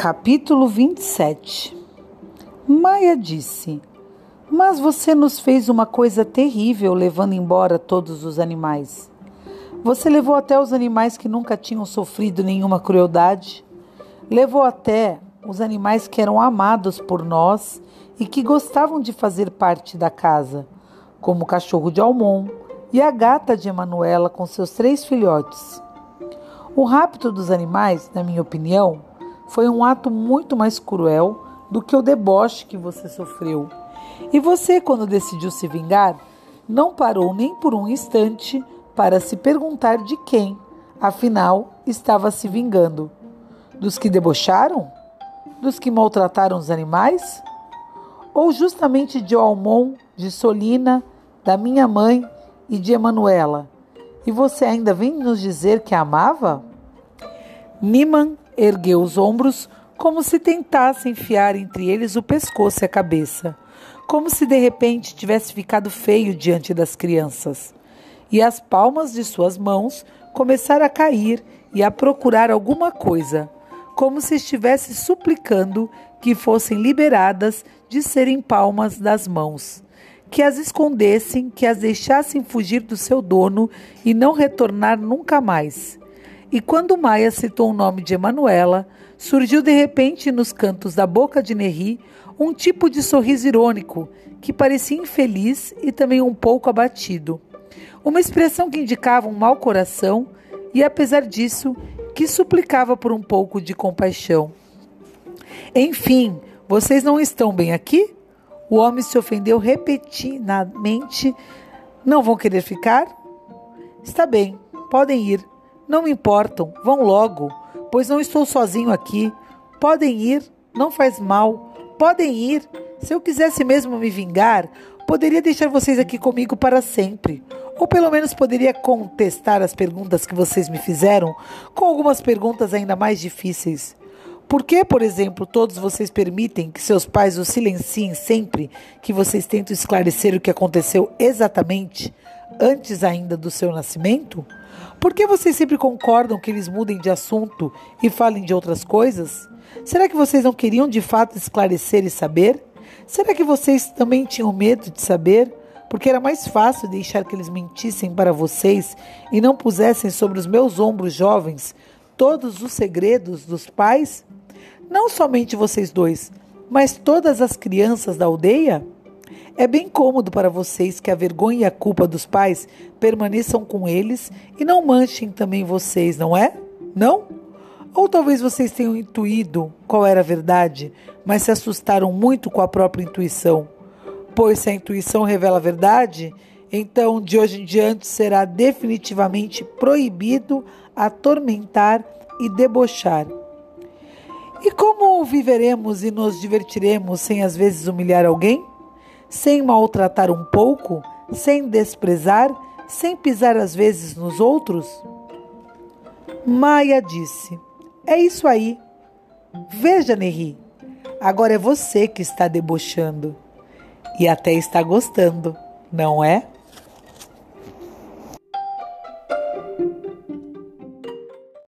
Capítulo 27 Maia disse: Mas você nos fez uma coisa terrível levando embora todos os animais. Você levou até os animais que nunca tinham sofrido nenhuma crueldade. Levou até os animais que eram amados por nós e que gostavam de fazer parte da casa, como o cachorro de Almon e a gata de Emanuela com seus três filhotes. O rapto dos animais, na minha opinião, foi um ato muito mais cruel do que o deboche que você sofreu. E você, quando decidiu se vingar, não parou nem por um instante para se perguntar de quem, afinal, estava se vingando. Dos que debocharam? Dos que maltrataram os animais? Ou justamente de Almon, de Solina, da minha mãe e de Emanuela? E você ainda vem nos dizer que a amava? Niman ergueu os ombros como se tentasse enfiar entre eles o pescoço e a cabeça, como se de repente tivesse ficado feio diante das crianças. E as palmas de suas mãos começaram a cair e a procurar alguma coisa, como se estivesse suplicando que fossem liberadas de serem palmas das mãos, que as escondessem, que as deixassem fugir do seu dono e não retornar nunca mais. E quando Maia citou o nome de Emanuela, surgiu de repente nos cantos da boca de Nerri um tipo de sorriso irônico que parecia infeliz e também um pouco abatido. Uma expressão que indicava um mau coração e, apesar disso, que suplicava por um pouco de compaixão. Enfim, vocês não estão bem aqui? O homem se ofendeu repetidamente. Não vão querer ficar? Está bem, podem ir. Não me importam, vão logo, pois não estou sozinho aqui. Podem ir, não faz mal. Podem ir. Se eu quisesse mesmo me vingar, poderia deixar vocês aqui comigo para sempre. Ou pelo menos poderia contestar as perguntas que vocês me fizeram com algumas perguntas ainda mais difíceis. Por que, por exemplo, todos vocês permitem que seus pais os silenciem sempre que vocês tentam esclarecer o que aconteceu exatamente antes ainda do seu nascimento? Por que vocês sempre concordam que eles mudem de assunto e falem de outras coisas? Será que vocês não queriam de fato esclarecer e saber? Será que vocês também tinham medo de saber? Porque era mais fácil deixar que eles mentissem para vocês e não pusessem sobre os meus ombros jovens todos os segredos dos pais? Não somente vocês dois, mas todas as crianças da aldeia? É bem cômodo para vocês que a vergonha e a culpa dos pais permaneçam com eles e não manchem também vocês, não é? Não? Ou talvez vocês tenham intuído qual era a verdade, mas se assustaram muito com a própria intuição. Pois se a intuição revela a verdade, então de hoje em diante será definitivamente proibido atormentar e debochar. E como viveremos e nos divertiremos sem às vezes humilhar alguém? sem maltratar um pouco, sem desprezar, sem pisar às vezes nos outros? Maia disse: É isso aí. Veja, Nerri, agora é você que está debochando. E até está gostando, não é?